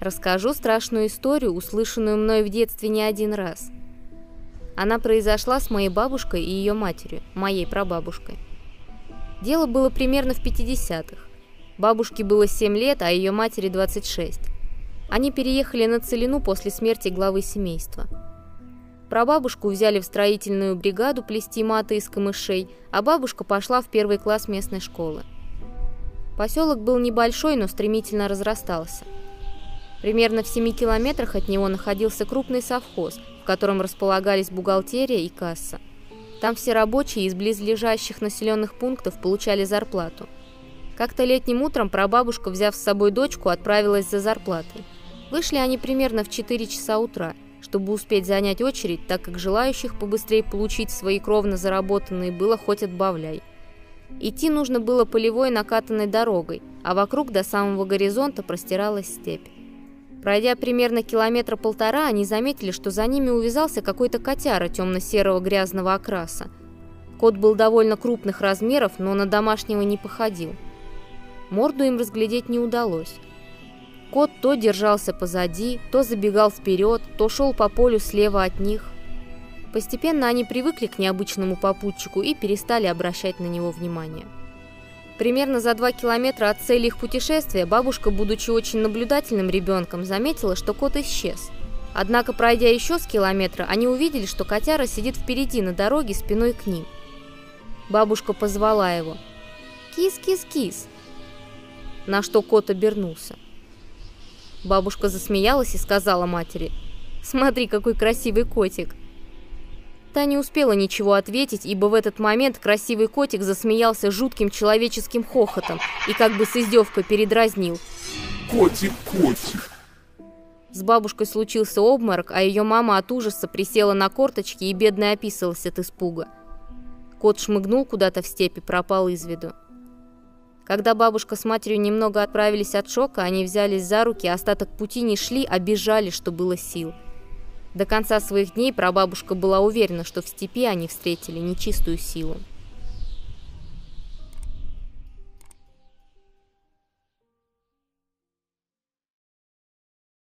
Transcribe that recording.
Расскажу страшную историю, услышанную мной в детстве не один раз. Она произошла с моей бабушкой и ее матерью, моей прабабушкой. Дело было примерно в 50-х. Бабушке было 7 лет, а ее матери 26. Они переехали на Целину после смерти главы семейства. Прабабушку взяли в строительную бригаду плести маты из камышей, а бабушка пошла в первый класс местной школы. Поселок был небольшой, но стремительно разрастался. Примерно в 7 километрах от него находился крупный совхоз, в котором располагались бухгалтерия и касса. Там все рабочие из близлежащих населенных пунктов получали зарплату. Как-то летним утром прабабушка, взяв с собой дочку, отправилась за зарплатой. Вышли они примерно в 4 часа утра, чтобы успеть занять очередь, так как желающих побыстрее получить свои кровно заработанные было хоть отбавляй. Идти нужно было полевой накатанной дорогой, а вокруг до самого горизонта простиралась степь. Пройдя примерно километра полтора, они заметили, что за ними увязался какой-то котяра темно-серого грязного окраса. Кот был довольно крупных размеров, но на домашнего не походил. Морду им разглядеть не удалось. Кот то держался позади, то забегал вперед, то шел по полю слева от них. Постепенно они привыкли к необычному попутчику и перестали обращать на него внимание. Примерно за два километра от цели их путешествия бабушка, будучи очень наблюдательным ребенком, заметила, что кот исчез. Однако, пройдя еще с километра, они увидели, что котяра сидит впереди на дороге спиной к ним. Бабушка позвала его. «Кис-кис-кис!» На что кот обернулся. Бабушка засмеялась и сказала матери. «Смотри, какой красивый котик!» Та не успела ничего ответить, ибо в этот момент красивый котик засмеялся жутким человеческим хохотом и как бы с издевкой передразнил. «Котик, котик!» С бабушкой случился обморок, а ее мама от ужаса присела на корточки и бедно описалась от испуга. Кот шмыгнул куда-то в степи, пропал из виду. Когда бабушка с матерью немного отправились от шока, они взялись за руки, остаток пути не шли, а бежали, что было сил – до конца своих дней прабабушка была уверена, что в степи они встретили нечистую силу.